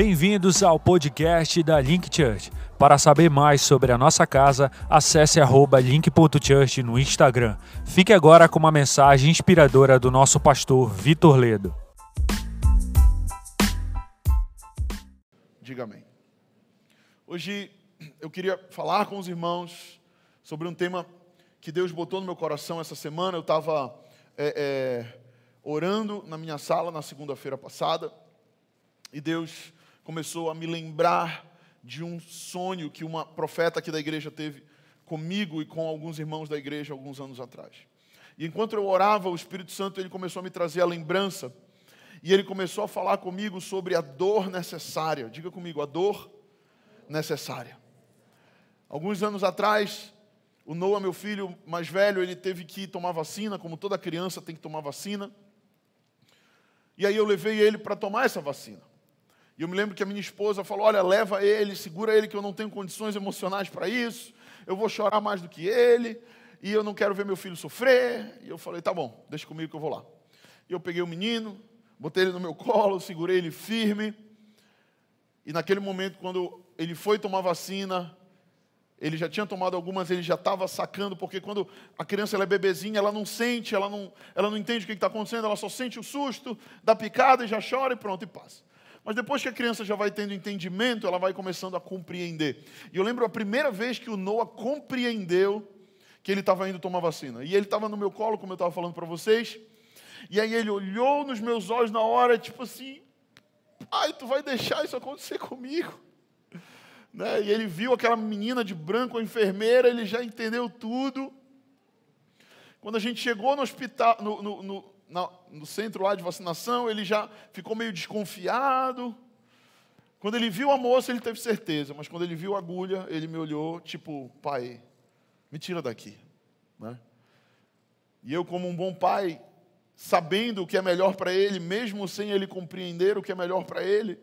Bem-vindos ao podcast da Link Church. Para saber mais sobre a nossa casa, acesse link.church no Instagram. Fique agora com uma mensagem inspiradora do nosso pastor Vitor Ledo. Diga amém. Hoje eu queria falar com os irmãos sobre um tema que Deus botou no meu coração essa semana. Eu estava é, é, orando na minha sala na segunda-feira passada e Deus começou a me lembrar de um sonho que uma profeta aqui da igreja teve comigo e com alguns irmãos da igreja alguns anos atrás. E enquanto eu orava, o Espírito Santo ele começou a me trazer a lembrança e ele começou a falar comigo sobre a dor necessária. Diga comigo, a dor necessária. Alguns anos atrás, o Noah, meu filho mais velho, ele teve que tomar vacina, como toda criança tem que tomar vacina. E aí eu levei ele para tomar essa vacina. E eu me lembro que a minha esposa falou: Olha, leva ele, segura ele, que eu não tenho condições emocionais para isso. Eu vou chorar mais do que ele. E eu não quero ver meu filho sofrer. E eu falei: Tá bom, deixa comigo que eu vou lá. E eu peguei o menino, botei ele no meu colo, segurei ele firme. E naquele momento, quando ele foi tomar vacina, ele já tinha tomado algumas, ele já estava sacando, porque quando a criança ela é bebezinha, ela não sente, ela não, ela não entende o que está acontecendo, ela só sente o susto da picada e já chora e pronto, e passa. Mas depois que a criança já vai tendo entendimento, ela vai começando a compreender. E eu lembro a primeira vez que o Noah compreendeu que ele estava indo tomar vacina. E ele estava no meu colo, como eu estava falando para vocês. E aí ele olhou nos meus olhos na hora, tipo assim: Pai, tu vai deixar isso acontecer comigo? Né? E ele viu aquela menina de branco, a enfermeira, ele já entendeu tudo. Quando a gente chegou no hospital, no, no, no no centro lá de vacinação, ele já ficou meio desconfiado. Quando ele viu a moça, ele teve certeza, mas quando ele viu a agulha, ele me olhou, tipo, pai, me tira daqui. Né? E eu, como um bom pai, sabendo o que é melhor para ele, mesmo sem ele compreender o que é melhor para ele,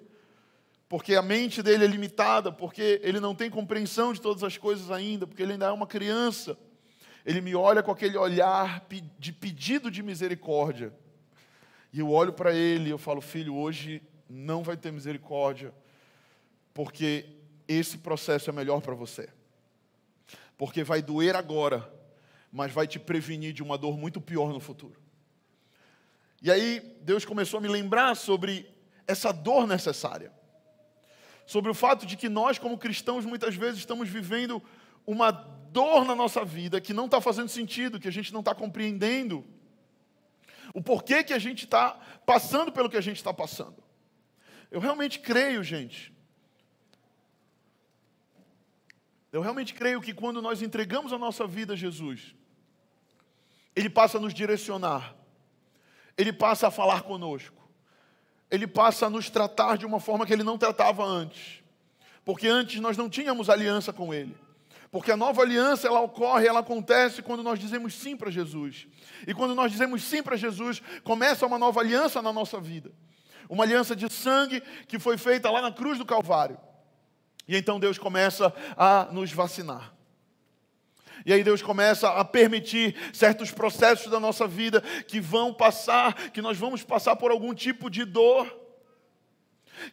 porque a mente dele é limitada, porque ele não tem compreensão de todas as coisas ainda, porque ele ainda é uma criança ele me olha com aquele olhar de pedido de misericórdia. E eu olho para ele e eu falo, filho, hoje não vai ter misericórdia, porque esse processo é melhor para você. Porque vai doer agora, mas vai te prevenir de uma dor muito pior no futuro. E aí Deus começou a me lembrar sobre essa dor necessária. Sobre o fato de que nós, como cristãos, muitas vezes estamos vivendo uma dor na nossa vida que não está fazendo sentido, que a gente não está compreendendo. O porquê que a gente está passando pelo que a gente está passando. Eu realmente creio, gente. Eu realmente creio que quando nós entregamos a nossa vida a Jesus, Ele passa a nos direcionar, Ele passa a falar conosco, Ele passa a nos tratar de uma forma que Ele não tratava antes, porque antes nós não tínhamos aliança com Ele. Porque a nova aliança ela ocorre, ela acontece quando nós dizemos sim para Jesus. E quando nós dizemos sim para Jesus, começa uma nova aliança na nossa vida. Uma aliança de sangue que foi feita lá na cruz do Calvário. E então Deus começa a nos vacinar. E aí Deus começa a permitir certos processos da nossa vida que vão passar, que nós vamos passar por algum tipo de dor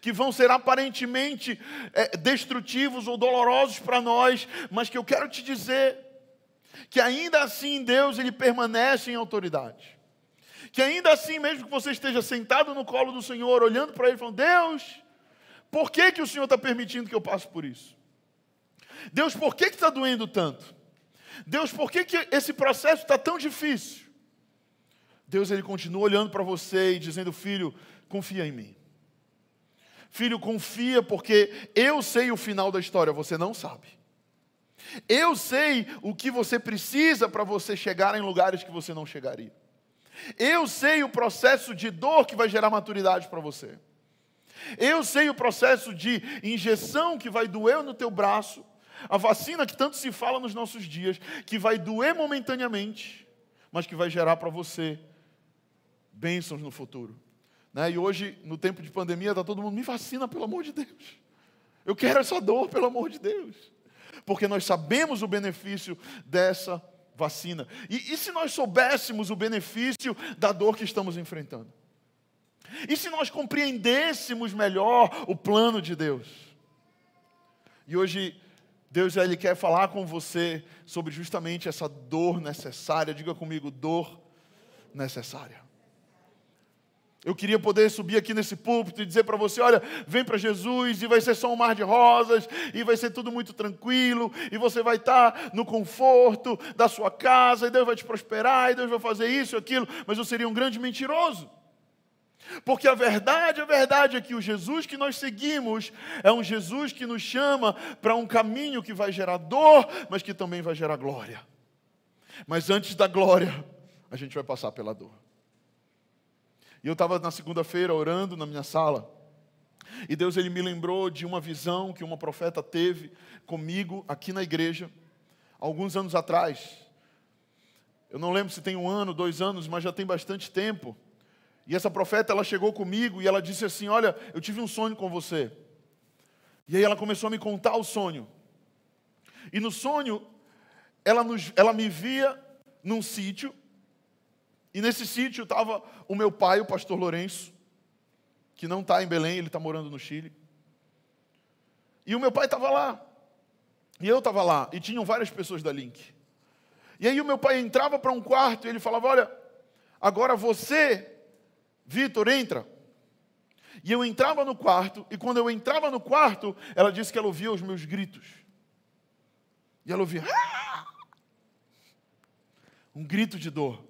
que vão ser aparentemente é, destrutivos ou dolorosos para nós, mas que eu quero te dizer que ainda assim Deus ele permanece em autoridade. Que ainda assim, mesmo que você esteja sentado no colo do Senhor, olhando para Ele, falando: Deus, por que, que o Senhor está permitindo que eu passe por isso? Deus, por que está doendo tanto? Deus, por que, que esse processo está tão difícil? Deus ele continua olhando para você e dizendo: Filho, confia em mim. Filho, confia, porque eu sei o final da história, você não sabe. Eu sei o que você precisa para você chegar em lugares que você não chegaria. Eu sei o processo de dor que vai gerar maturidade para você. Eu sei o processo de injeção que vai doer no teu braço, a vacina que tanto se fala nos nossos dias, que vai doer momentaneamente, mas que vai gerar para você bênçãos no futuro. Né? E hoje, no tempo de pandemia, está todo mundo, me vacina, pelo amor de Deus. Eu quero essa dor, pelo amor de Deus. Porque nós sabemos o benefício dessa vacina. E, e se nós soubéssemos o benefício da dor que estamos enfrentando? E se nós compreendêssemos melhor o plano de Deus? E hoje Deus ele quer falar com você sobre justamente essa dor necessária. Diga comigo, dor necessária. Eu queria poder subir aqui nesse púlpito e dizer para você: olha, vem para Jesus e vai ser só um mar de rosas, e vai ser tudo muito tranquilo, e você vai estar no conforto da sua casa, e Deus vai te prosperar, e Deus vai fazer isso e aquilo, mas eu seria um grande mentiroso. Porque a verdade, a verdade é que o Jesus que nós seguimos é um Jesus que nos chama para um caminho que vai gerar dor, mas que também vai gerar glória. Mas antes da glória, a gente vai passar pela dor. E eu estava na segunda-feira orando na minha sala. E Deus ele me lembrou de uma visão que uma profeta teve comigo aqui na igreja, alguns anos atrás. Eu não lembro se tem um ano, dois anos, mas já tem bastante tempo. E essa profeta ela chegou comigo e ela disse assim: Olha, eu tive um sonho com você. E aí ela começou a me contar o sonho. E no sonho, ela, nos, ela me via num sítio e nesse sítio estava o meu pai, o pastor Lourenço, que não está em Belém, ele está morando no Chile. E o meu pai estava lá. E eu estava lá. E tinham várias pessoas da Link. E aí o meu pai entrava para um quarto e ele falava: Olha, agora você, Vitor, entra. E eu entrava no quarto, e quando eu entrava no quarto, ela disse que ela ouvia os meus gritos. E ela ouvia. Ah! Um grito de dor.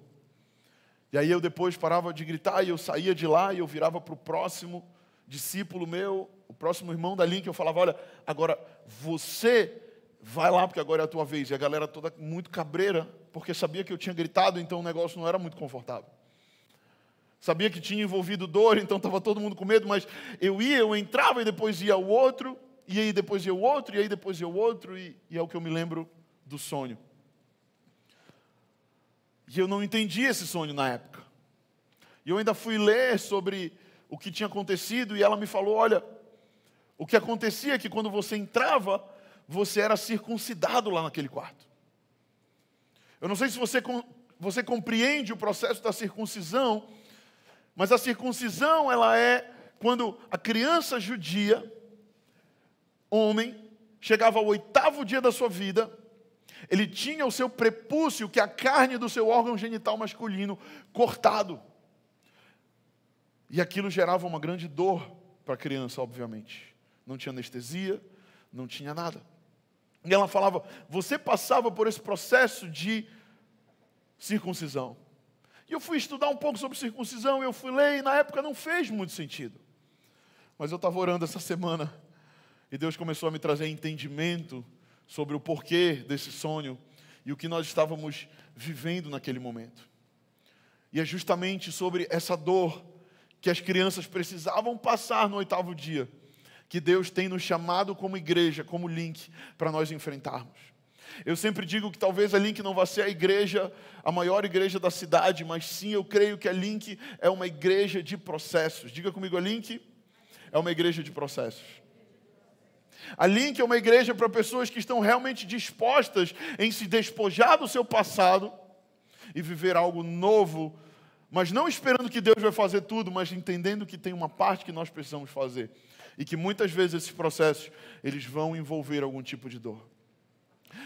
E aí eu depois parava de gritar e eu saía de lá e eu virava para o próximo discípulo meu, o próximo irmão da Link, eu falava: Olha, agora você vai lá porque agora é a tua vez. E a galera toda muito cabreira, porque sabia que eu tinha gritado, então o negócio não era muito confortável. Sabia que tinha envolvido dor, então estava todo mundo com medo, mas eu ia, eu entrava e depois ia o outro, e aí depois ia o outro, e aí depois ia o outro, e, e é o que eu me lembro do sonho. E eu não entendi esse sonho na época. E eu ainda fui ler sobre o que tinha acontecido e ela me falou: olha, o que acontecia é que quando você entrava, você era circuncidado lá naquele quarto. Eu não sei se você, você compreende o processo da circuncisão, mas a circuncisão ela é quando a criança judia, homem, chegava ao oitavo dia da sua vida, ele tinha o seu prepúcio, que é a carne do seu órgão genital masculino, cortado. E aquilo gerava uma grande dor para a criança, obviamente. Não tinha anestesia, não tinha nada. E ela falava: Você passava por esse processo de circuncisão. E eu fui estudar um pouco sobre circuncisão, eu fui ler, e na época não fez muito sentido. Mas eu estava orando essa semana, e Deus começou a me trazer entendimento sobre o porquê desse sonho e o que nós estávamos vivendo naquele momento. E é justamente sobre essa dor que as crianças precisavam passar no oitavo dia que Deus tem nos chamado como igreja, como link, para nós enfrentarmos. Eu sempre digo que talvez a Link não vá ser a igreja, a maior igreja da cidade, mas sim eu creio que a Link é uma igreja de processos. Diga comigo, a Link é uma igreja de processos. A Link é uma igreja para pessoas que estão realmente dispostas em se despojar do seu passado e viver algo novo, mas não esperando que Deus vai fazer tudo, mas entendendo que tem uma parte que nós precisamos fazer e que muitas vezes esses processos eles vão envolver algum tipo de dor.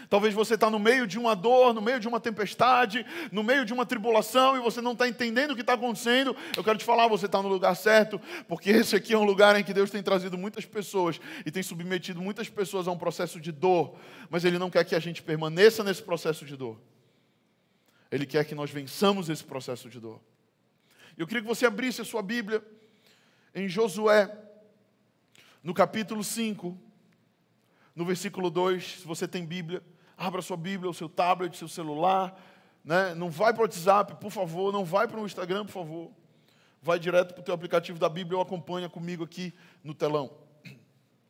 Talvez você está no meio de uma dor, no meio de uma tempestade, no meio de uma tribulação e você não está entendendo o que está acontecendo. Eu quero te falar, você está no lugar certo, porque esse aqui é um lugar em que Deus tem trazido muitas pessoas e tem submetido muitas pessoas a um processo de dor, mas Ele não quer que a gente permaneça nesse processo de dor. Ele quer que nós vençamos esse processo de dor. Eu queria que você abrisse a sua Bíblia em Josué, no capítulo 5 no versículo 2, se você tem Bíblia, abra sua Bíblia, o seu tablet, seu celular, né? não vai para o WhatsApp, por favor, não vai para o Instagram, por favor. Vai direto para o teu aplicativo da Bíblia ou acompanha comigo aqui no telão.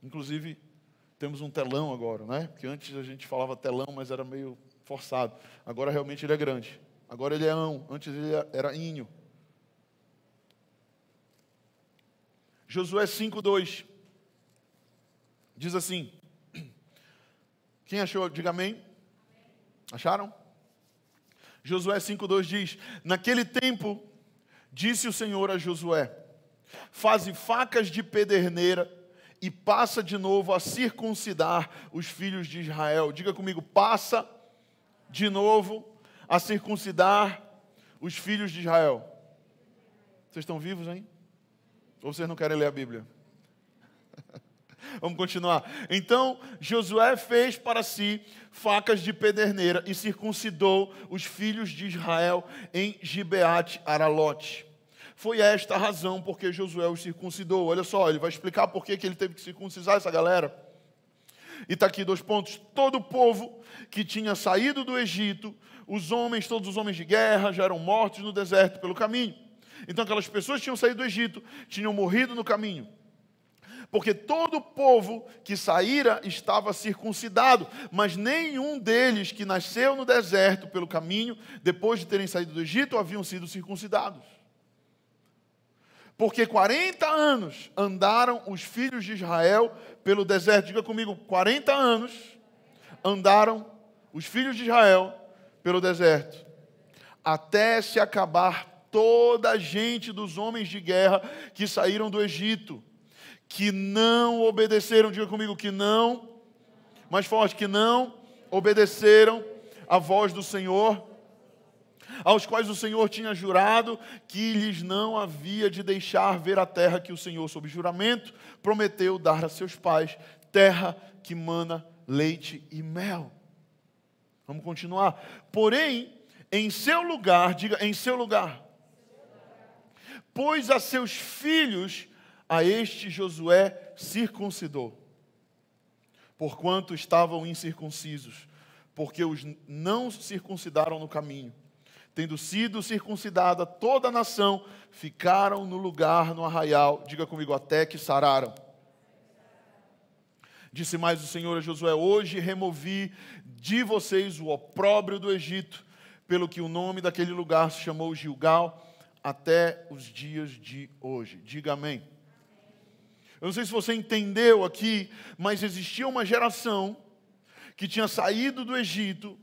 Inclusive, temos um telão agora, né? Porque antes a gente falava telão, mas era meio forçado. Agora realmente ele é grande. Agora ele é ão, antes ele era inho. Josué 5:2 diz assim: quem achou, diga amém. Acharam? Josué 5,2 diz: Naquele tempo, disse o Senhor a Josué: faze facas de pederneira e passa de novo a circuncidar os filhos de Israel. Diga comigo, passa de novo a circuncidar os filhos de Israel. Vocês estão vivos, hein? Ou vocês não querem ler a Bíblia? Vamos continuar. Então Josué fez para si facas de pederneira e circuncidou os filhos de Israel em Gibeate Aralote. Foi esta a razão porque Josué os circuncidou. Olha só, ele vai explicar por que ele teve que circuncidar essa galera. E está aqui dois pontos. Todo o povo que tinha saído do Egito, os homens, todos os homens de guerra, já eram mortos no deserto pelo caminho. Então aquelas pessoas tinham saído do Egito, tinham morrido no caminho. Porque todo o povo que saíra estava circuncidado, mas nenhum deles que nasceu no deserto pelo caminho, depois de terem saído do Egito, haviam sido circuncidados. Porque 40 anos andaram os filhos de Israel pelo deserto. Diga comigo, 40 anos andaram os filhos de Israel pelo deserto. Até se acabar toda a gente dos homens de guerra que saíram do Egito, que não obedeceram, diga comigo, que não, mais forte, que não obedeceram a voz do Senhor aos quais o Senhor tinha jurado que lhes não havia de deixar ver a terra que o Senhor, sob juramento, prometeu dar a seus pais, terra que mana leite e mel. Vamos continuar. Porém, em seu lugar, diga em seu lugar, pôs a seus filhos, a este Josué circuncidou, porquanto estavam incircuncisos, porque os não circuncidaram no caminho tendo sido circuncidada toda a nação, ficaram no lugar no arraial, diga comigo, até que sararam. Disse mais o Senhor a Josué: Hoje removi de vocês o opróbrio do Egito, pelo que o nome daquele lugar se chamou Gilgal, até os dias de hoje. Diga amém. Eu não sei se você entendeu aqui, mas existia uma geração que tinha saído do Egito,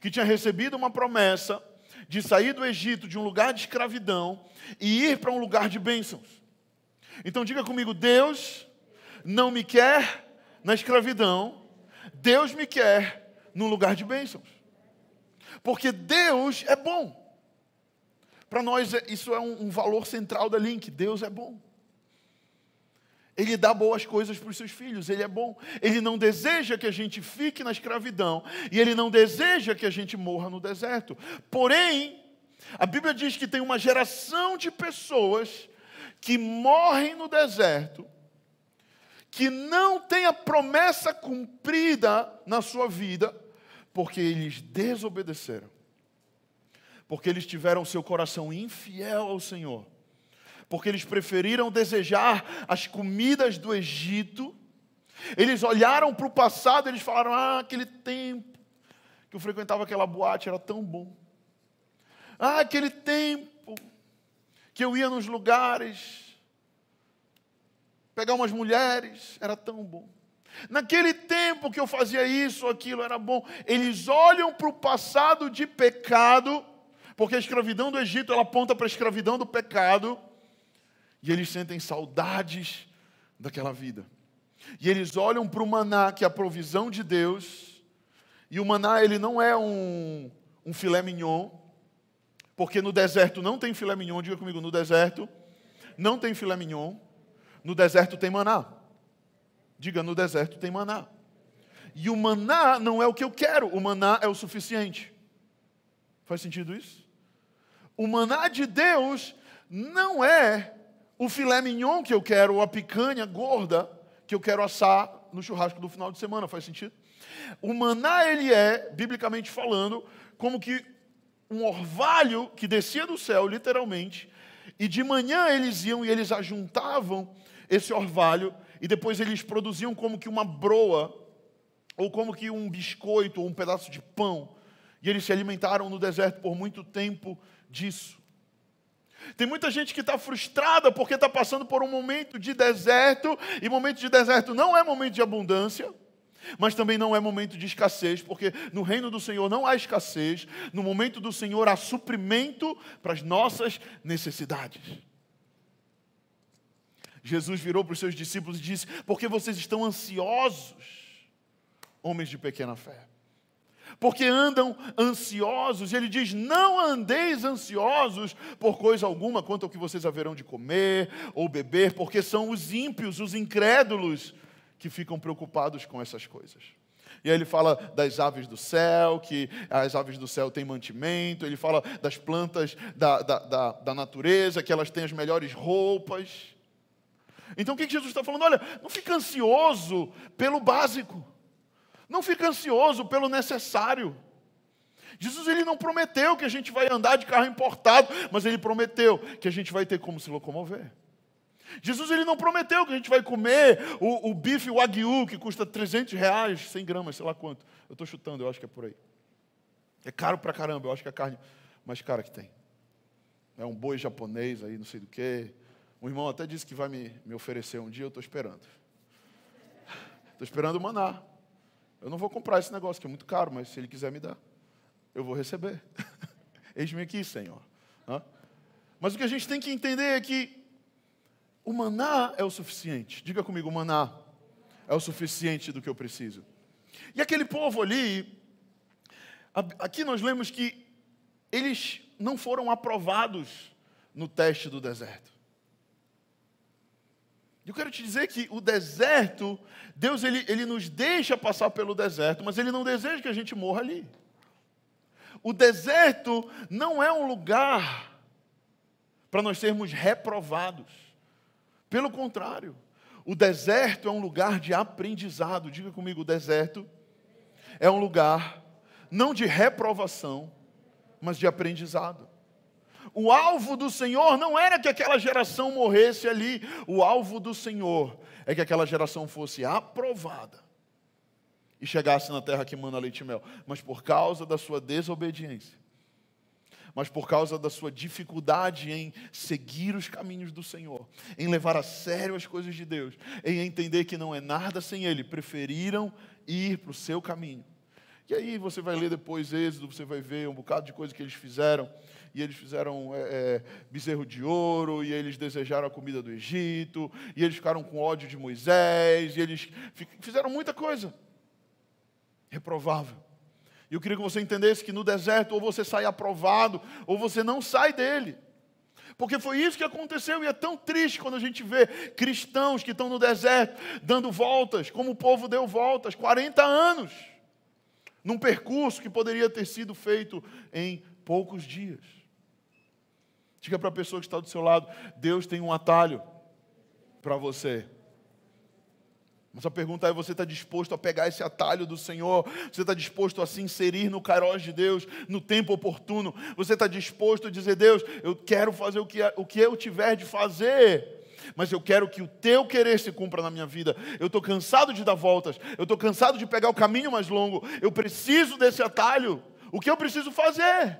que tinha recebido uma promessa, de sair do Egito, de um lugar de escravidão, e ir para um lugar de bênçãos. Então diga comigo: Deus não me quer na escravidão, Deus me quer num lugar de bênçãos. Porque Deus é bom. Para nós, é, isso é um, valor central da Link: Deus é bom. Ele dá boas coisas para os seus filhos, ele é bom. Ele não deseja que a gente fique na escravidão e ele não deseja que a gente morra no deserto. Porém, a Bíblia diz que tem uma geração de pessoas que morrem no deserto, que não tem a promessa cumprida na sua vida, porque eles desobedeceram, porque eles tiveram seu coração infiel ao Senhor porque eles preferiram desejar as comidas do Egito. Eles olharam para o passado, eles falaram: Ah, aquele tempo que eu frequentava aquela boate era tão bom. Ah, aquele tempo que eu ia nos lugares pegar umas mulheres era tão bom. Naquele tempo que eu fazia isso, aquilo era bom. Eles olham para o passado de pecado, porque a escravidão do Egito ela aponta para a escravidão do pecado. E eles sentem saudades daquela vida. E eles olham para o maná, que é a provisão de Deus. E o maná, ele não é um, um filé mignon, porque no deserto não tem filé mignon. Diga comigo, no deserto não tem filé mignon. No deserto tem maná. Diga, no deserto tem maná. E o maná não é o que eu quero, o maná é o suficiente. Faz sentido isso? O maná de Deus não é o filé mignon que eu quero, ou a picanha gorda que eu quero assar no churrasco do final de semana, faz sentido? O maná, ele é, biblicamente falando, como que um orvalho que descia do céu, literalmente, e de manhã eles iam e eles ajuntavam esse orvalho, e depois eles produziam como que uma broa, ou como que um biscoito, ou um pedaço de pão, e eles se alimentaram no deserto por muito tempo disso. Tem muita gente que está frustrada porque está passando por um momento de deserto, e momento de deserto não é momento de abundância, mas também não é momento de escassez, porque no reino do Senhor não há escassez, no momento do Senhor há suprimento para as nossas necessidades. Jesus virou para os seus discípulos e disse: Porque vocês estão ansiosos, homens de pequena fé. Porque andam ansiosos, ele diz: Não andeis ansiosos por coisa alguma quanto ao que vocês haverão de comer ou beber, porque são os ímpios, os incrédulos, que ficam preocupados com essas coisas. E aí ele fala das aves do céu, que as aves do céu têm mantimento, ele fala das plantas da, da, da, da natureza, que elas têm as melhores roupas. Então o que Jesus está falando? Olha, não fica ansioso pelo básico, não fica ansioso pelo necessário. Jesus ele não prometeu que a gente vai andar de carro importado, mas ele prometeu que a gente vai ter como se locomover. Jesus ele não prometeu que a gente vai comer o, o bife wagyu que custa 300 reais, 100 gramas, sei lá quanto. Eu estou chutando, eu acho que é por aí. É caro pra caramba, eu acho que é a carne mais cara que tem. É um boi japonês aí, não sei do que. Um irmão até disse que vai me, me oferecer um dia, eu estou esperando. Estou esperando maná. Eu não vou comprar esse negócio, que é muito caro, mas se ele quiser me dar, eu vou receber. Eis-me aqui, Senhor. Mas o que a gente tem que entender é que o maná é o suficiente. Diga comigo, o maná é o suficiente do que eu preciso. E aquele povo ali, aqui nós lemos que eles não foram aprovados no teste do deserto. Eu quero te dizer que o deserto, Deus ele, ele nos deixa passar pelo deserto, mas Ele não deseja que a gente morra ali. O deserto não é um lugar para nós sermos reprovados. Pelo contrário, o deserto é um lugar de aprendizado. Diga comigo, o deserto é um lugar não de reprovação, mas de aprendizado. O alvo do Senhor não era que aquela geração morresse ali, o alvo do Senhor é que aquela geração fosse aprovada e chegasse na terra que manda leite e mel. Mas por causa da sua desobediência, mas por causa da sua dificuldade em seguir os caminhos do Senhor, em levar a sério as coisas de Deus, em entender que não é nada sem Ele, preferiram ir para o seu caminho. E aí você vai ler depois Êxodo, você vai ver um bocado de coisa que eles fizeram. E eles fizeram é, é, bezerro de ouro, e eles desejaram a comida do Egito, e eles ficaram com ódio de Moisés, e eles fizeram muita coisa. Reprovável. E eu queria que você entendesse que no deserto ou você sai aprovado, ou você não sai dele. Porque foi isso que aconteceu e é tão triste quando a gente vê cristãos que estão no deserto dando voltas, como o povo deu voltas, 40 anos, num percurso que poderia ter sido feito em poucos dias. Diga para a pessoa que está do seu lado: Deus tem um atalho para você. Mas a pergunta é: você está disposto a pegar esse atalho do Senhor? Você está disposto a se inserir no cairós de Deus, no tempo oportuno? Você está disposto a dizer: Deus, eu quero fazer o que, o que eu tiver de fazer? mas eu quero que o teu querer se cumpra na minha vida. Eu estou cansado de dar voltas, eu estou cansado de pegar o caminho mais longo, eu preciso desse atalho. O que eu preciso fazer?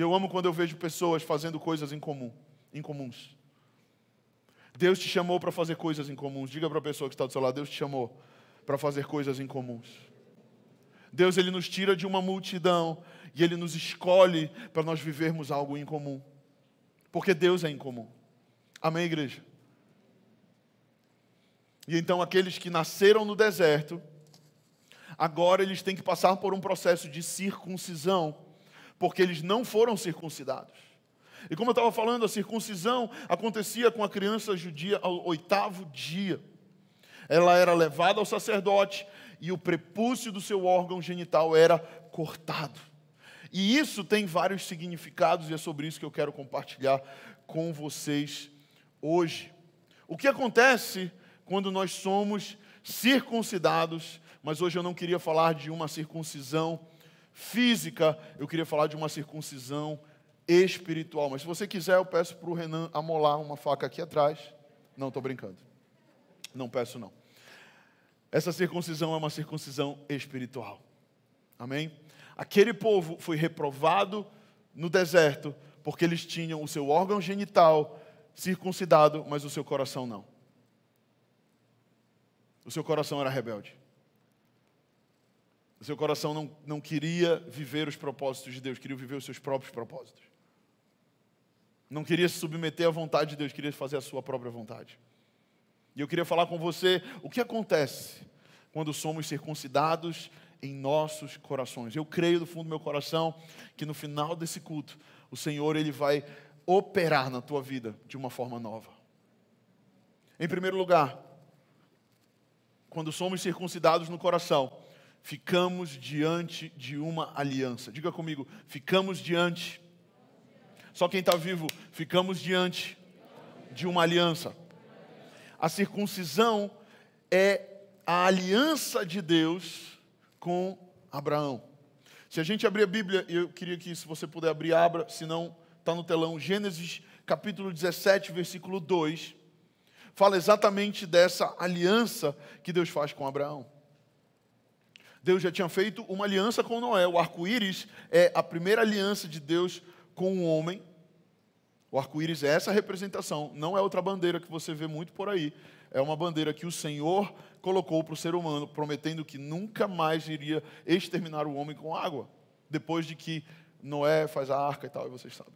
E eu amo quando eu vejo pessoas fazendo coisas em comum, incomuns. Deus te chamou para fazer coisas incomuns. Diga para a pessoa que está do seu lado, Deus te chamou para fazer coisas incomuns. Deus ele nos tira de uma multidão e ele nos escolhe para nós vivermos algo incomum. Porque Deus é incomum. Amém, igreja? E então aqueles que nasceram no deserto, agora eles têm que passar por um processo de circuncisão, porque eles não foram circuncidados. E como eu estava falando, a circuncisão acontecia com a criança judia ao oitavo dia. Ela era levada ao sacerdote e o prepúcio do seu órgão genital era cortado. E isso tem vários significados e é sobre isso que eu quero compartilhar com vocês hoje. O que acontece quando nós somos circuncidados, mas hoje eu não queria falar de uma circuncisão física, eu queria falar de uma circuncisão espiritual. Mas se você quiser, eu peço para o Renan amolar uma faca aqui atrás. Não, estou brincando. Não peço, não. Essa circuncisão é uma circuncisão espiritual. Amém? Aquele povo foi reprovado no deserto porque eles tinham o seu órgão genital circuncidado, mas o seu coração não. O seu coração era rebelde. O seu coração não, não queria viver os propósitos de Deus, queria viver os seus próprios propósitos. Não queria se submeter à vontade de Deus, queria fazer a sua própria vontade. E eu queria falar com você o que acontece quando somos circuncidados em nossos corações. Eu creio do fundo do meu coração que no final desse culto, o Senhor ele vai operar na tua vida de uma forma nova. Em primeiro lugar, quando somos circuncidados no coração, ficamos diante de uma aliança. Diga comigo, ficamos diante. Só quem está vivo, ficamos diante de uma aliança. A circuncisão é a aliança de Deus com Abraão. Se a gente abrir a Bíblia, eu queria que, se você puder abrir, abra, se não, está no telão, Gênesis capítulo 17, versículo 2, fala exatamente dessa aliança que Deus faz com Abraão. Deus já tinha feito uma aliança com Noé. O arco-íris é a primeira aliança de Deus com o homem. O arco-íris é essa representação, não é outra bandeira que você vê muito por aí. É uma bandeira que o Senhor colocou para o ser humano, prometendo que nunca mais iria exterminar o homem com água, depois de que Noé faz a arca e tal, e vocês sabem.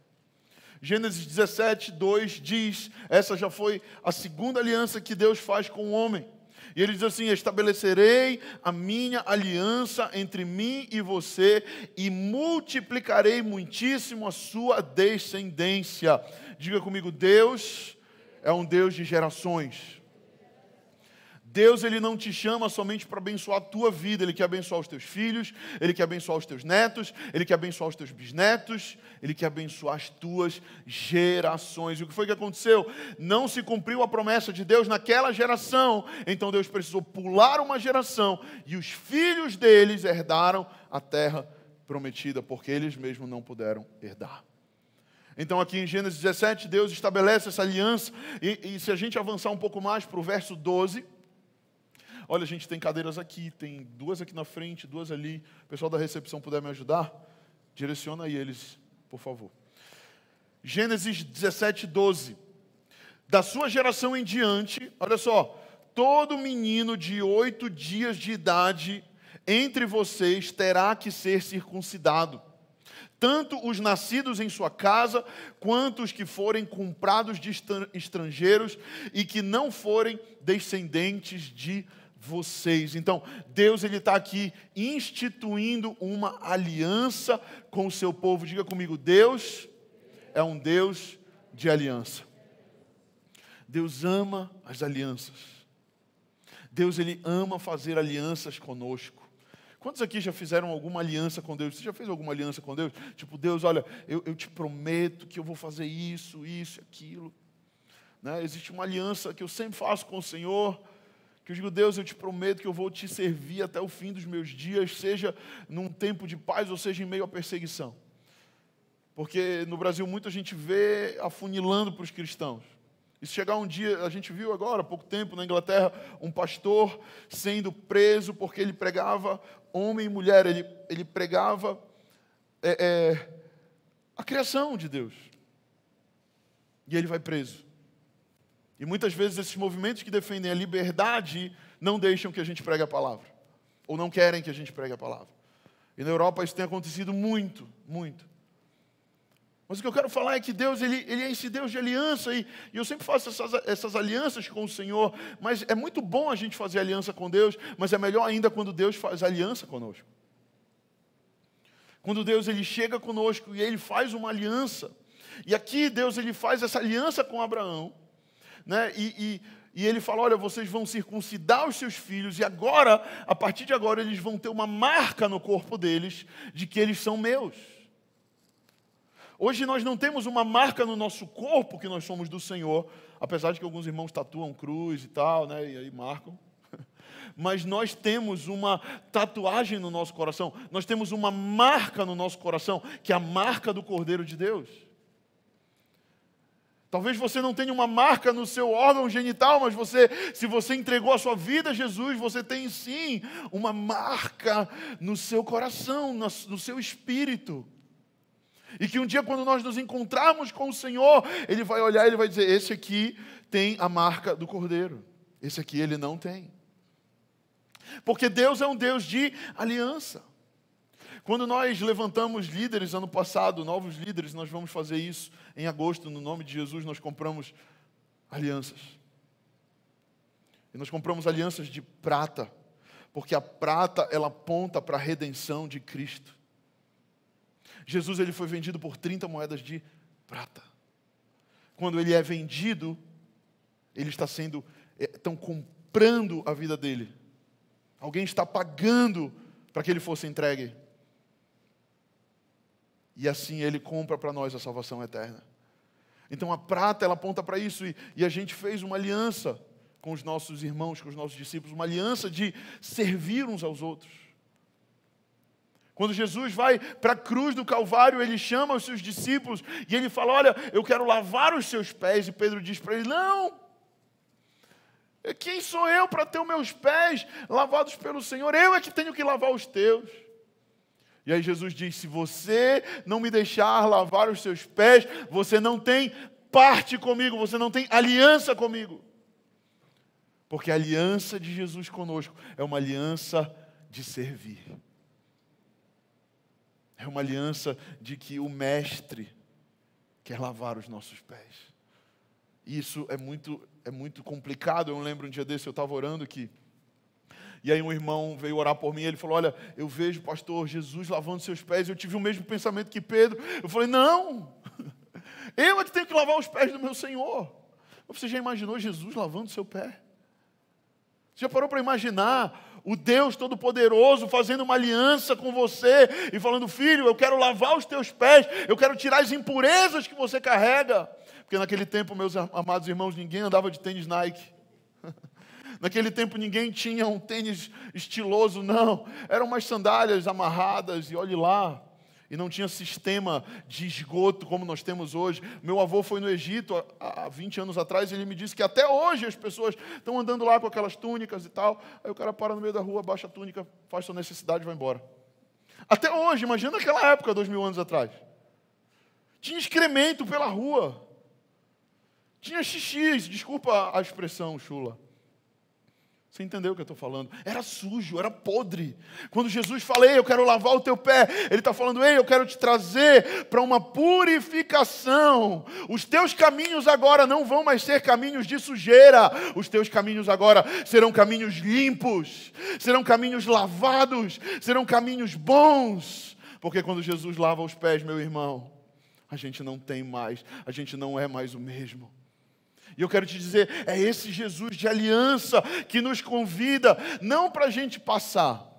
Gênesis 17, 2 diz: essa já foi a segunda aliança que Deus faz com o homem. E ele diz assim: Estabelecerei a minha aliança entre mim e você, e multiplicarei muitíssimo a sua descendência. Diga comigo: Deus é um Deus de gerações. Deus ele não te chama somente para abençoar a tua vida, ele quer abençoar os teus filhos, ele quer abençoar os teus netos, ele quer abençoar os teus bisnetos, ele quer abençoar as tuas gerações. E o que foi que aconteceu? Não se cumpriu a promessa de Deus naquela geração, então Deus precisou pular uma geração e os filhos deles herdaram a terra prometida, porque eles mesmos não puderam herdar. Então, aqui em Gênesis 17, Deus estabelece essa aliança, e, e se a gente avançar um pouco mais para o verso 12, Olha, a gente tem cadeiras aqui, tem duas aqui na frente, duas ali. O pessoal da recepção puder me ajudar? Direciona aí eles, por favor. Gênesis 17, 12. Da sua geração em diante, olha só, todo menino de oito dias de idade entre vocês terá que ser circuncidado, tanto os nascidos em sua casa, quanto os que forem comprados de estrangeiros e que não forem descendentes de vocês. Então, Deus ele está aqui instituindo uma aliança com o seu povo. Diga comigo, Deus é um Deus de aliança. Deus ama as alianças. Deus ele ama fazer alianças conosco. Quantos aqui já fizeram alguma aliança com Deus? Você já fez alguma aliança com Deus? Tipo, Deus, olha, eu, eu te prometo que eu vou fazer isso, isso, aquilo. Né? Existe uma aliança que eu sempre faço com o Senhor que eu digo, Deus, eu te prometo que eu vou te servir até o fim dos meus dias, seja num tempo de paz ou seja em meio à perseguição. Porque no Brasil muita gente vê afunilando para os cristãos. E se chegar um dia, a gente viu agora, há pouco tempo, na Inglaterra, um pastor sendo preso porque ele pregava homem e mulher, ele, ele pregava é, é, a criação de Deus. E ele vai preso. E muitas vezes esses movimentos que defendem a liberdade não deixam que a gente pregue a palavra, ou não querem que a gente pregue a palavra. E na Europa isso tem acontecido muito, muito. Mas o que eu quero falar é que Deus, Ele, ele é esse Deus de aliança, e, e eu sempre faço essas, essas alianças com o Senhor, mas é muito bom a gente fazer aliança com Deus, mas é melhor ainda quando Deus faz aliança conosco. Quando Deus ele chega conosco e Ele faz uma aliança. E aqui Deus ele faz essa aliança com Abraão, né? E, e, e ele fala: olha, vocês vão circuncidar os seus filhos, e agora, a partir de agora, eles vão ter uma marca no corpo deles de que eles são meus. Hoje nós não temos uma marca no nosso corpo que nós somos do Senhor, apesar de que alguns irmãos tatuam cruz e tal, né? E aí marcam. Mas nós temos uma tatuagem no nosso coração, nós temos uma marca no nosso coração, que é a marca do Cordeiro de Deus. Talvez você não tenha uma marca no seu órgão genital, mas você, se você entregou a sua vida a Jesus, você tem sim uma marca no seu coração, no seu espírito. E que um dia, quando nós nos encontrarmos com o Senhor, Ele vai olhar e Ele vai dizer: Esse aqui tem a marca do Cordeiro, esse aqui ele não tem. Porque Deus é um Deus de aliança. Quando nós levantamos líderes ano passado, novos líderes, nós vamos fazer isso em agosto, no nome de Jesus, nós compramos alianças. E nós compramos alianças de prata, porque a prata ela aponta para a redenção de Cristo. Jesus ele foi vendido por 30 moedas de prata. Quando ele é vendido, ele está sendo estão é, comprando a vida dele. Alguém está pagando para que ele fosse entregue. E assim ele compra para nós a salvação eterna. Então a prata ela aponta para isso e, e a gente fez uma aliança com os nossos irmãos, com os nossos discípulos, uma aliança de servir uns aos outros. Quando Jesus vai para a cruz do Calvário, ele chama os seus discípulos e ele fala: Olha, eu quero lavar os seus pés. E Pedro diz para ele: Não, quem sou eu para ter os meus pés lavados pelo Senhor? Eu é que tenho que lavar os teus. E aí Jesus diz: Se você não me deixar lavar os seus pés, você não tem parte comigo, você não tem aliança comigo. Porque a aliança de Jesus conosco é uma aliança de servir. É uma aliança de que o Mestre quer lavar os nossos pés. Isso é muito, é muito complicado. Eu lembro um dia desse, eu estava orando aqui. E aí um irmão veio orar por mim, ele falou: Olha, eu vejo, pastor, Jesus lavando seus pés. Eu tive o mesmo pensamento que Pedro. Eu falei: Não, eu é que tenho que lavar os pés do meu Senhor. Você já imaginou Jesus lavando seu pé? Você já parou para imaginar o Deus Todo-Poderoso fazendo uma aliança com você e falando: Filho, eu quero lavar os teus pés, eu quero tirar as impurezas que você carrega. Porque naquele tempo, meus amados irmãos, ninguém andava de tênis Nike. Naquele tempo ninguém tinha um tênis estiloso, não. Eram umas sandálias amarradas e olhe lá. E não tinha sistema de esgoto como nós temos hoje. Meu avô foi no Egito há 20 anos atrás e ele me disse que até hoje as pessoas estão andando lá com aquelas túnicas e tal. Aí o cara para no meio da rua, baixa a túnica, faz sua necessidade e vai embora. Até hoje, imagina naquela época, dois mil anos atrás. Tinha excremento pela rua. Tinha xixi, desculpa a expressão chula. Você entendeu o que eu estou falando? Era sujo, era podre. Quando Jesus fala, Ei, eu quero lavar o teu pé, Ele está falando, Ei, eu quero te trazer para uma purificação. Os teus caminhos agora não vão mais ser caminhos de sujeira, os teus caminhos agora serão caminhos limpos, serão caminhos lavados, serão caminhos bons. Porque quando Jesus lava os pés, meu irmão, a gente não tem mais, a gente não é mais o mesmo. E eu quero te dizer, é esse Jesus de aliança que nos convida, não para a gente passar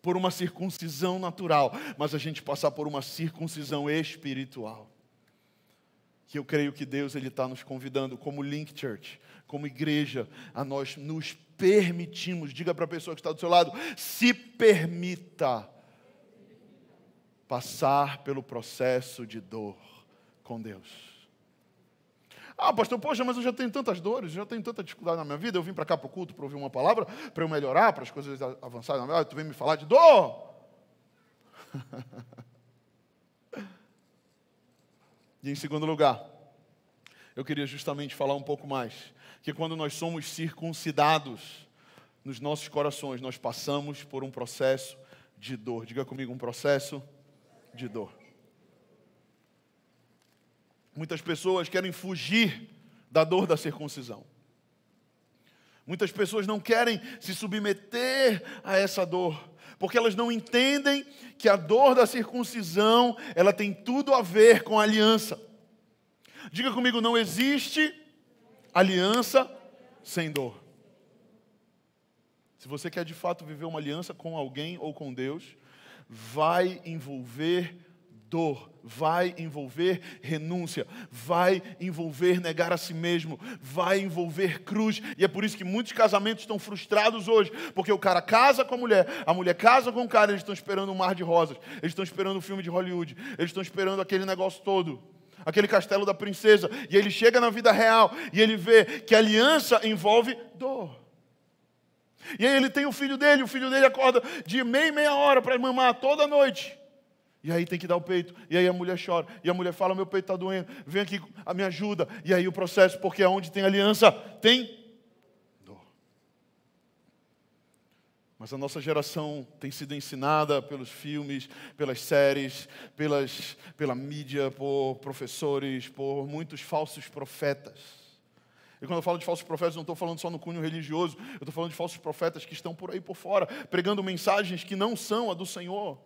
por uma circuncisão natural, mas a gente passar por uma circuncisão espiritual. Que eu creio que Deus ele está nos convidando, como Link Church, como igreja, a nós nos permitimos, diga para a pessoa que está do seu lado, se permita passar pelo processo de dor com Deus. Ah, pastor, poxa, mas eu já tenho tantas dores, já tenho tanta dificuldade na minha vida. Eu vim para cá para o culto para ouvir uma palavra, para eu melhorar, para as coisas avançarem na minha vida. Tu vem me falar de dor? e em segundo lugar, eu queria justamente falar um pouco mais que quando nós somos circuncidados nos nossos corações, nós passamos por um processo de dor. Diga comigo, um processo de dor. Muitas pessoas querem fugir da dor da circuncisão. Muitas pessoas não querem se submeter a essa dor, porque elas não entendem que a dor da circuncisão, ela tem tudo a ver com a aliança. Diga comigo, não existe aliança sem dor. Se você quer de fato viver uma aliança com alguém ou com Deus, vai envolver dor, vai envolver renúncia, vai envolver negar a si mesmo, vai envolver cruz. E é por isso que muitos casamentos estão frustrados hoje, porque o cara casa com a mulher, a mulher casa com o cara, eles estão esperando um mar de rosas, eles estão esperando um filme de Hollywood, eles estão esperando aquele negócio todo. Aquele castelo da princesa, e ele chega na vida real e ele vê que aliança envolve dor. E aí ele tem o filho dele, o filho dele acorda de meia e meia hora para mamar toda noite. E aí tem que dar o peito. E aí a mulher chora. E a mulher fala: Meu peito está doendo. Vem aqui, me ajuda. E aí o processo, porque onde tem aliança, tem dor. Mas a nossa geração tem sido ensinada pelos filmes, pelas séries, pelas, pela mídia, por professores, por muitos falsos profetas. E quando eu falo de falsos profetas, não estou falando só no cunho religioso, eu estou falando de falsos profetas que estão por aí por fora, pregando mensagens que não são a do Senhor,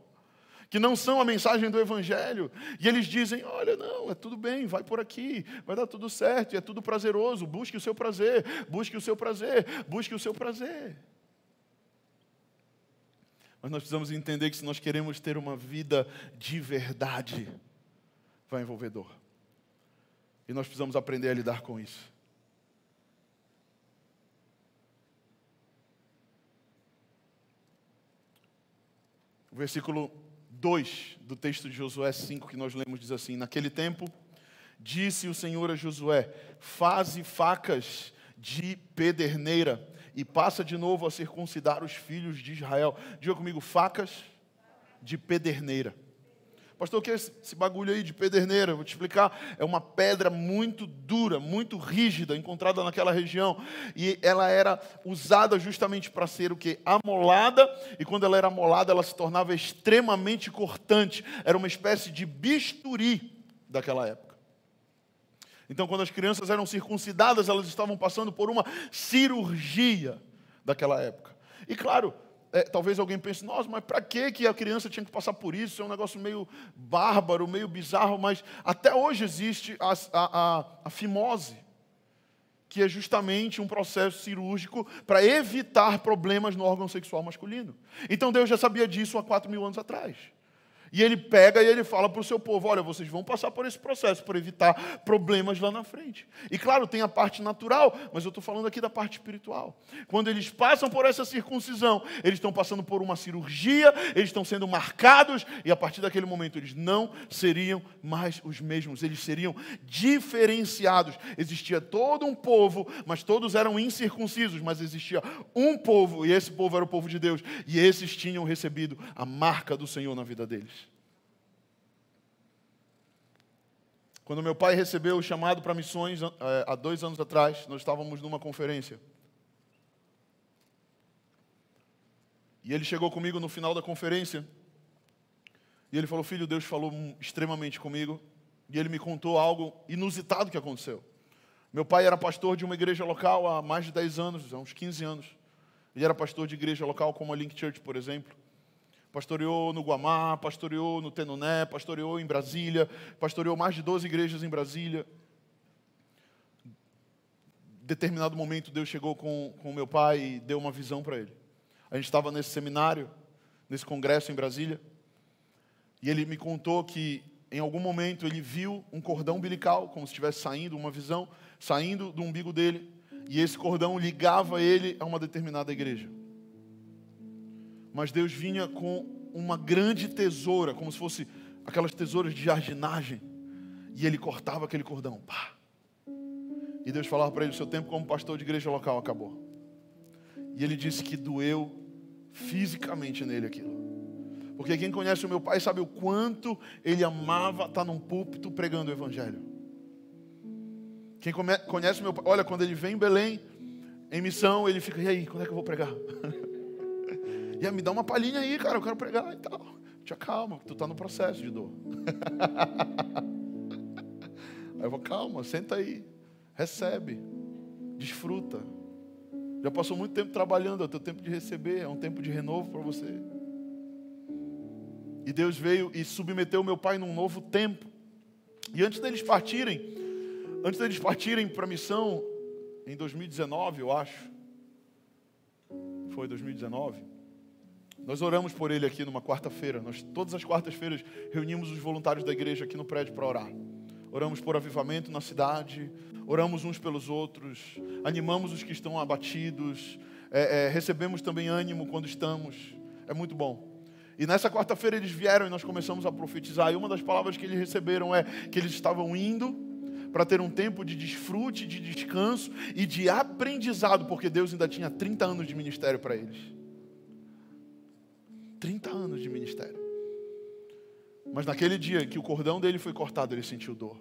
que não são a mensagem do Evangelho. E eles dizem: olha, não, é tudo bem, vai por aqui, vai dar tudo certo, é tudo prazeroso, busque o seu prazer, busque o seu prazer, busque o seu prazer. Mas nós precisamos entender que se nós queremos ter uma vida de verdade, vai envolver dor. E nós precisamos aprender a lidar com isso. O versículo 2 do texto de Josué 5 que nós lemos diz assim: Naquele tempo, disse o Senhor a Josué: Faze facas de pederneira e passa de novo a circuncidar os filhos de Israel. Diga comigo, facas de pederneira. Pastor, o que é esse bagulho aí de pederneira? Vou te explicar. É uma pedra muito dura, muito rígida, encontrada naquela região. E ela era usada justamente para ser o que? Amolada. E quando ela era amolada, ela se tornava extremamente cortante. Era uma espécie de bisturi daquela época. Então, quando as crianças eram circuncidadas, elas estavam passando por uma cirurgia daquela época. E claro, é, talvez alguém pense, nossa, mas para que a criança tinha que passar por isso? É um negócio meio bárbaro, meio bizarro, mas até hoje existe a, a, a, a fimose, que é justamente um processo cirúrgico para evitar problemas no órgão sexual masculino. Então Deus já sabia disso há quatro mil anos atrás. E ele pega e ele fala para o seu povo: olha, vocês vão passar por esse processo para evitar problemas lá na frente. E claro, tem a parte natural, mas eu estou falando aqui da parte espiritual. Quando eles passam por essa circuncisão, eles estão passando por uma cirurgia, eles estão sendo marcados, e a partir daquele momento eles não seriam mais os mesmos, eles seriam diferenciados. Existia todo um povo, mas todos eram incircuncisos, mas existia um povo, e esse povo era o povo de Deus, e esses tinham recebido a marca do Senhor na vida deles. Quando meu pai recebeu o chamado para missões eh, há dois anos atrás, nós estávamos numa conferência. E ele chegou comigo no final da conferência. E ele falou: Filho, Deus falou extremamente comigo. E ele me contou algo inusitado que aconteceu. Meu pai era pastor de uma igreja local há mais de 10 anos, há uns 15 anos. Ele era pastor de igreja local, como a Link Church, por exemplo pastoreou no Guamá, pastoreou no Tenoné, pastoreou em Brasília, pastoreou mais de 12 igrejas em Brasília. Determinado momento, Deus chegou com o meu pai e deu uma visão para ele. A gente estava nesse seminário, nesse congresso em Brasília, e ele me contou que em algum momento ele viu um cordão umbilical, como se estivesse saindo, uma visão, saindo do umbigo dele, e esse cordão ligava ele a uma determinada igreja mas Deus vinha com uma grande tesoura, como se fosse aquelas tesouras de jardinagem, e ele cortava aquele cordão. Pá. E Deus falava para ele: o seu tempo como pastor de igreja local acabou. E ele disse que doeu fisicamente nele aquilo. Porque quem conhece o meu pai sabe o quanto ele amava estar num púlpito pregando o evangelho. Quem conhece o meu pai, olha, quando ele vem em Belém, em missão, ele fica, e aí, quando é que eu vou pregar? E me dá uma palhinha aí, cara, eu quero pregar e tal. Te acalma, tu está no processo de dor. aí eu vou, calma, senta aí, recebe, desfruta. Já passou muito tempo trabalhando, é o teu tempo de receber, é um tempo de renovo para você. E Deus veio e submeteu meu pai num novo tempo. E antes deles partirem, antes deles partirem para a missão, em 2019, eu acho, foi 2019, nós oramos por ele aqui numa quarta-feira. Nós todas as quartas-feiras reunimos os voluntários da igreja aqui no prédio para orar. Oramos por avivamento na cidade, oramos uns pelos outros, animamos os que estão abatidos, é, é, recebemos também ânimo quando estamos. É muito bom. E nessa quarta-feira eles vieram e nós começamos a profetizar. E uma das palavras que eles receberam é que eles estavam indo para ter um tempo de desfrute, de descanso e de aprendizado, porque Deus ainda tinha 30 anos de ministério para eles. 30 anos de ministério. Mas naquele dia que o cordão dele foi cortado, ele sentiu dor.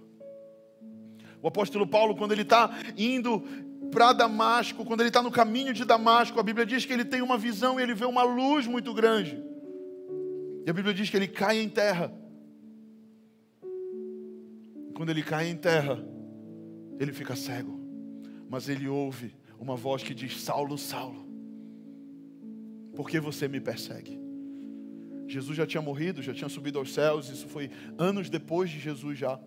O apóstolo Paulo, quando ele está indo para Damasco, quando ele está no caminho de Damasco, a Bíblia diz que ele tem uma visão e ele vê uma luz muito grande. E a Bíblia diz que ele cai em terra. Quando ele cai em terra, ele fica cego. Mas ele ouve uma voz que diz: Saulo, Saulo, por que você me persegue? Jesus já tinha morrido, já tinha subido aos céus, isso foi anos depois de Jesus já.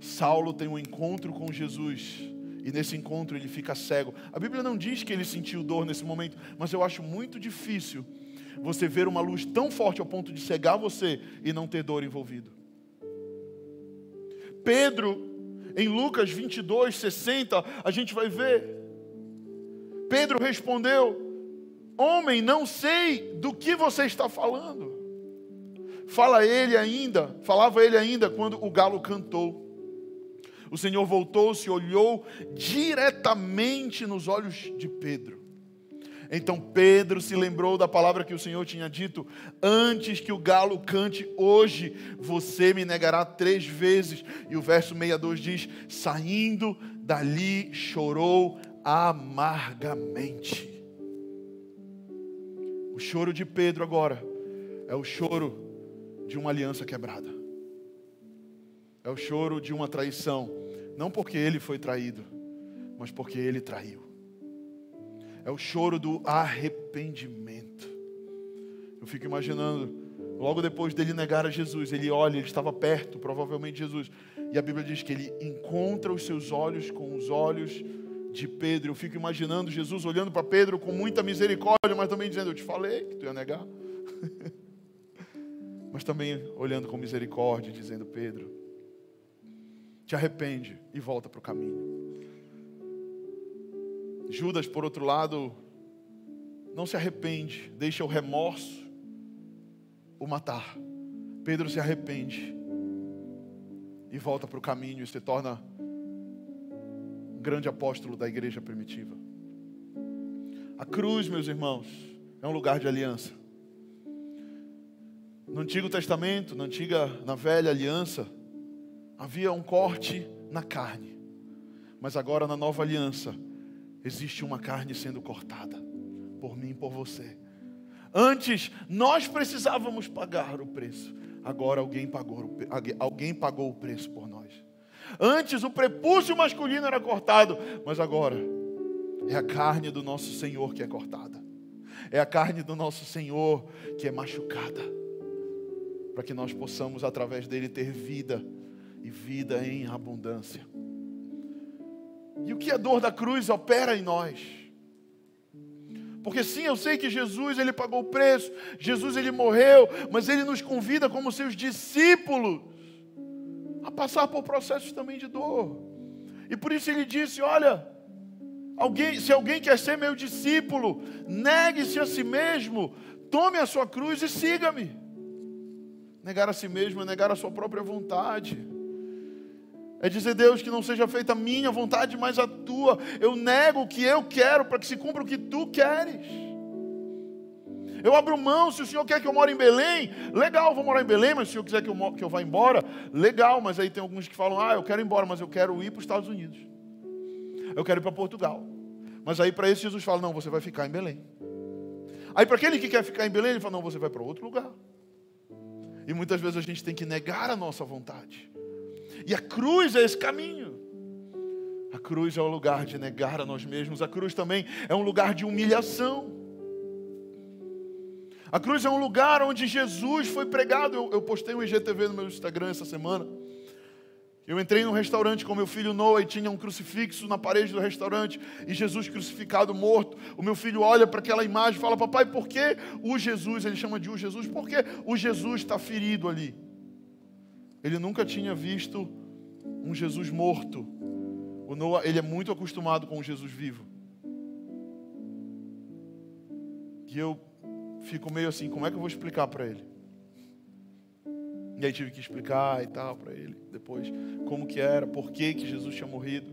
Saulo tem um encontro com Jesus e nesse encontro ele fica cego. A Bíblia não diz que ele sentiu dor nesse momento, mas eu acho muito difícil você ver uma luz tão forte ao ponto de cegar você e não ter dor envolvido. Pedro, em Lucas 22, 60, a gente vai ver. Pedro respondeu: Homem, não sei do que você está falando. Fala ele ainda, falava ele ainda quando o galo cantou. O Senhor voltou-se olhou diretamente nos olhos de Pedro. Então Pedro se lembrou da palavra que o Senhor tinha dito: Antes que o galo cante, hoje você me negará três vezes. E o verso 62 diz: Saindo dali, chorou amargamente. O choro de Pedro agora é o choro de uma aliança quebrada. É o choro de uma traição, não porque ele foi traído, mas porque ele traiu. É o choro do arrependimento. Eu fico imaginando, logo depois dele negar a Jesus, ele olha, ele estava perto, provavelmente Jesus, e a Bíblia diz que ele encontra os seus olhos com os olhos de Pedro. Eu fico imaginando Jesus olhando para Pedro com muita misericórdia, mas também dizendo: Eu te falei que tu ia negar. mas também olhando com misericórdia, dizendo: Pedro, te arrepende e volta para o caminho. Judas, por outro lado, não se arrepende, deixa o remorso o matar. Pedro se arrepende e volta para o caminho e se torna grande apóstolo da igreja primitiva. A cruz, meus irmãos, é um lugar de aliança. No Antigo Testamento, na antiga, na velha aliança, havia um corte na carne. Mas agora na nova aliança existe uma carne sendo cortada por mim e por você. Antes nós precisávamos pagar o preço. Agora alguém pagou, alguém pagou o preço por nós. Antes o prepúcio masculino era cortado, mas agora é a carne do nosso Senhor que é cortada. É a carne do nosso Senhor que é machucada. Para que nós possamos, através dele, ter vida e vida em abundância. E o que a dor da cruz opera em nós? Porque sim, eu sei que Jesus ele pagou o preço, Jesus ele morreu, mas ele nos convida como seus discípulos a passar por processos também de dor. E por isso ele disse: Olha, alguém, se alguém quer ser meu discípulo, negue-se a si mesmo, tome a sua cruz e siga-me. Negar a si mesmo é negar a sua própria vontade. É dizer, Deus, que não seja feita a minha vontade, mas a tua. Eu nego o que eu quero para que se cumpra o que tu queres. Eu abro mão, se o Senhor quer que eu more em Belém, legal, vou morar em Belém, mas se o Senhor quiser que eu, que eu vá embora, legal, mas aí tem alguns que falam, ah, eu quero ir embora, mas eu quero ir para os Estados Unidos. Eu quero ir para Portugal. Mas aí para esse Jesus fala, não, você vai ficar em Belém. Aí para aquele que quer ficar em Belém, ele fala, não, você vai para outro lugar. E muitas vezes a gente tem que negar a nossa vontade. E a cruz é esse caminho. A cruz é o lugar de negar a nós mesmos. A cruz também é um lugar de humilhação. A cruz é um lugar onde Jesus foi pregado. Eu, eu, postei um IGTV no meu Instagram essa semana. Eu entrei num restaurante com meu filho Noah e tinha um crucifixo na parede do restaurante e Jesus crucificado, morto. O meu filho olha para aquela imagem e fala: Papai, por que o Jesus, ele chama de o Jesus, por que o Jesus está ferido ali? Ele nunca tinha visto um Jesus morto. O Noah, ele é muito acostumado com o Jesus vivo. E eu fico meio assim, como é que eu vou explicar para ele? E aí tive que explicar e tal para ele depois como que era, por que que Jesus tinha morrido.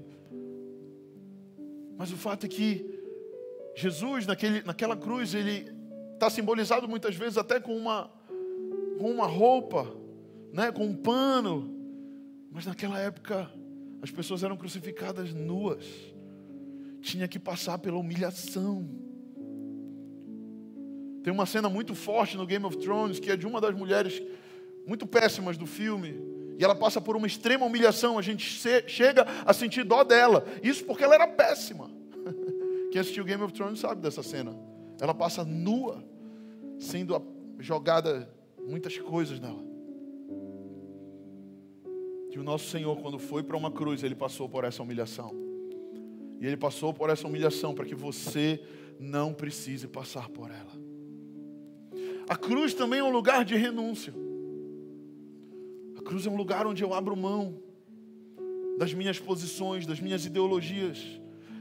Mas o fato é que Jesus naquele, naquela cruz ele está simbolizado muitas vezes até com uma com uma roupa, né, com um pano. Mas naquela época as pessoas eram crucificadas nuas. tinha que passar pela humilhação. Tem uma cena muito forte no Game of Thrones que é de uma das mulheres muito péssimas do filme. E ela passa por uma extrema humilhação. A gente chega a sentir dó dela. Isso porque ela era péssima. Quem assistiu Game of Thrones sabe dessa cena. Ela passa nua, sendo jogada muitas coisas nela. Que o nosso Senhor, quando foi para uma cruz, ele passou por essa humilhação. E ele passou por essa humilhação para que você não precise passar por ela. A cruz também é um lugar de renúncia. A cruz é um lugar onde eu abro mão das minhas posições, das minhas ideologias,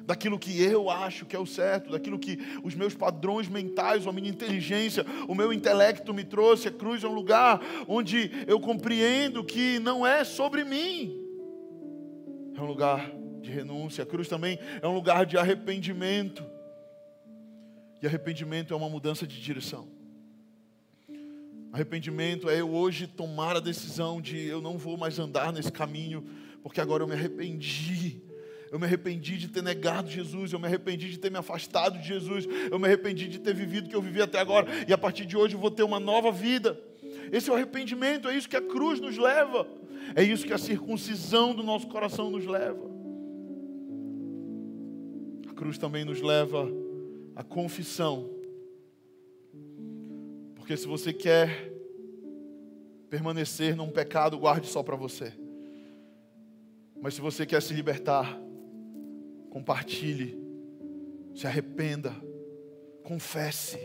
daquilo que eu acho que é o certo, daquilo que os meus padrões mentais, a minha inteligência, o meu intelecto me trouxe. A cruz é um lugar onde eu compreendo que não é sobre mim. É um lugar de renúncia. A cruz também é um lugar de arrependimento. E arrependimento é uma mudança de direção. Arrependimento é eu hoje tomar a decisão de eu não vou mais andar nesse caminho, porque agora eu me arrependi. Eu me arrependi de ter negado Jesus, eu me arrependi de ter me afastado de Jesus, eu me arrependi de ter vivido o que eu vivi até agora, e a partir de hoje eu vou ter uma nova vida. Esse é o arrependimento, é isso que a cruz nos leva, é isso que a circuncisão do nosso coração nos leva. A cruz também nos leva à confissão porque se você quer permanecer num pecado, guarde só para você. Mas se você quer se libertar, compartilhe, se arrependa, confesse.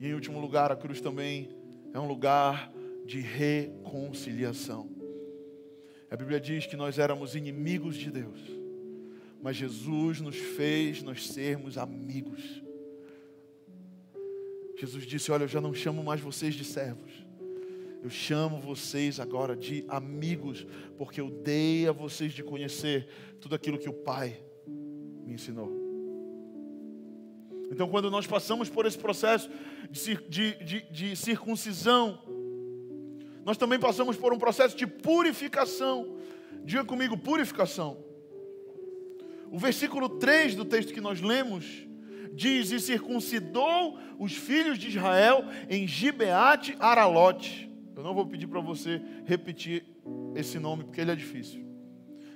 E em último lugar, a cruz também é um lugar de reconciliação. A Bíblia diz que nós éramos inimigos de Deus, mas Jesus nos fez nós sermos amigos. Jesus disse: Olha, eu já não chamo mais vocês de servos. Eu chamo vocês agora de amigos, porque eu dei a vocês de conhecer tudo aquilo que o Pai me ensinou. Então, quando nós passamos por esse processo de, de, de, de circuncisão, nós também passamos por um processo de purificação. Diga comigo, purificação. O versículo 3 do texto que nós lemos diz: E circuncidou os filhos de Israel em Gibeate Aralote. Eu não vou pedir para você repetir esse nome porque ele é difícil.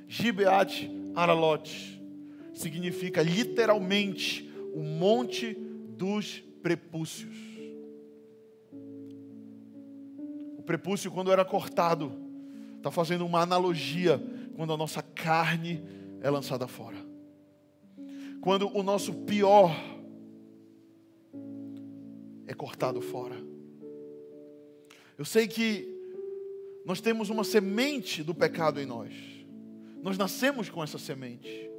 Gibeate Aralote significa literalmente o monte dos prepúcios. O prepúcio, quando era cortado, está fazendo uma analogia quando a nossa carne é lançada fora quando o nosso pior é cortado fora. Eu sei que nós temos uma semente do pecado em nós. Nós nascemos com essa semente.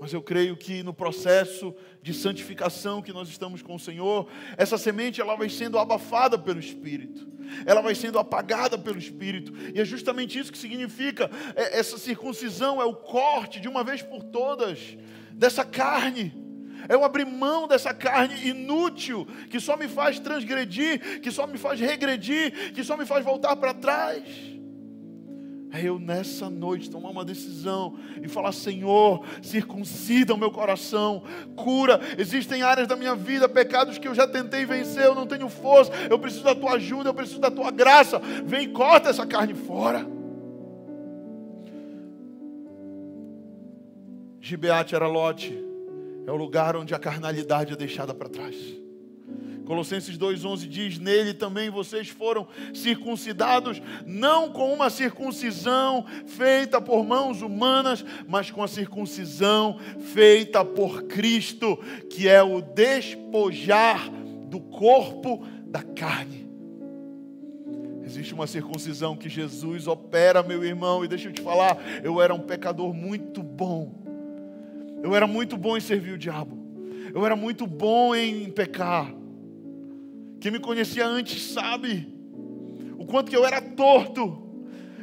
Mas eu creio que no processo de santificação que nós estamos com o Senhor, essa semente ela vai sendo abafada pelo Espírito, ela vai sendo apagada pelo Espírito, e é justamente isso que significa é, essa circuncisão, é o corte de uma vez por todas dessa carne. É o abrir mão dessa carne inútil, que só me faz transgredir, que só me faz regredir, que só me faz voltar para trás. É eu nessa noite tomar uma decisão e falar: Senhor, circuncida o meu coração, cura. Existem áreas da minha vida, pecados que eu já tentei vencer, eu não tenho força, eu preciso da tua ajuda, eu preciso da tua graça. Vem corta essa carne fora. Gibeate era Lote, é o lugar onde a carnalidade é deixada para trás. Colossenses 2,11 diz: Nele também vocês foram circuncidados, não com uma circuncisão feita por mãos humanas, mas com a circuncisão feita por Cristo, que é o despojar do corpo da carne. Existe uma circuncisão que Jesus opera, meu irmão, e deixa eu te falar, eu era um pecador muito bom eu era muito bom em servir o diabo. Eu era muito bom em pecar. Quem me conhecia antes sabe o quanto que eu era torto.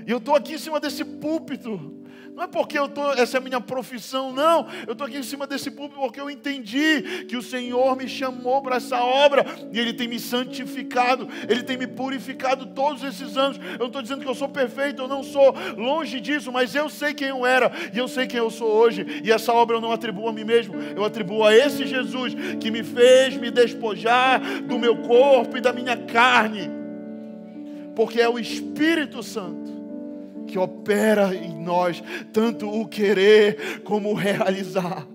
E eu estou aqui em cima desse púlpito Não é porque eu tô, essa é a minha profissão, não. Eu estou aqui em cima desse púlpito porque eu entendi que o Senhor me chamou para essa obra e Ele tem me santificado, Ele tem me purificado todos esses anos. Eu não estou dizendo que eu sou perfeito, eu não sou longe disso, mas eu sei quem eu era e eu sei quem eu sou hoje. E essa obra eu não atribuo a mim mesmo, eu atribuo a esse Jesus que me fez me despojar do meu corpo e da minha carne, porque é o Espírito Santo que opera em nós, tanto o querer como o realizar.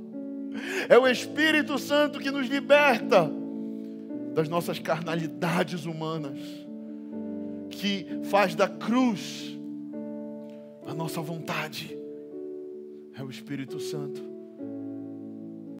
É o Espírito Santo que nos liberta das nossas carnalidades humanas, que faz da cruz a nossa vontade. É o Espírito Santo.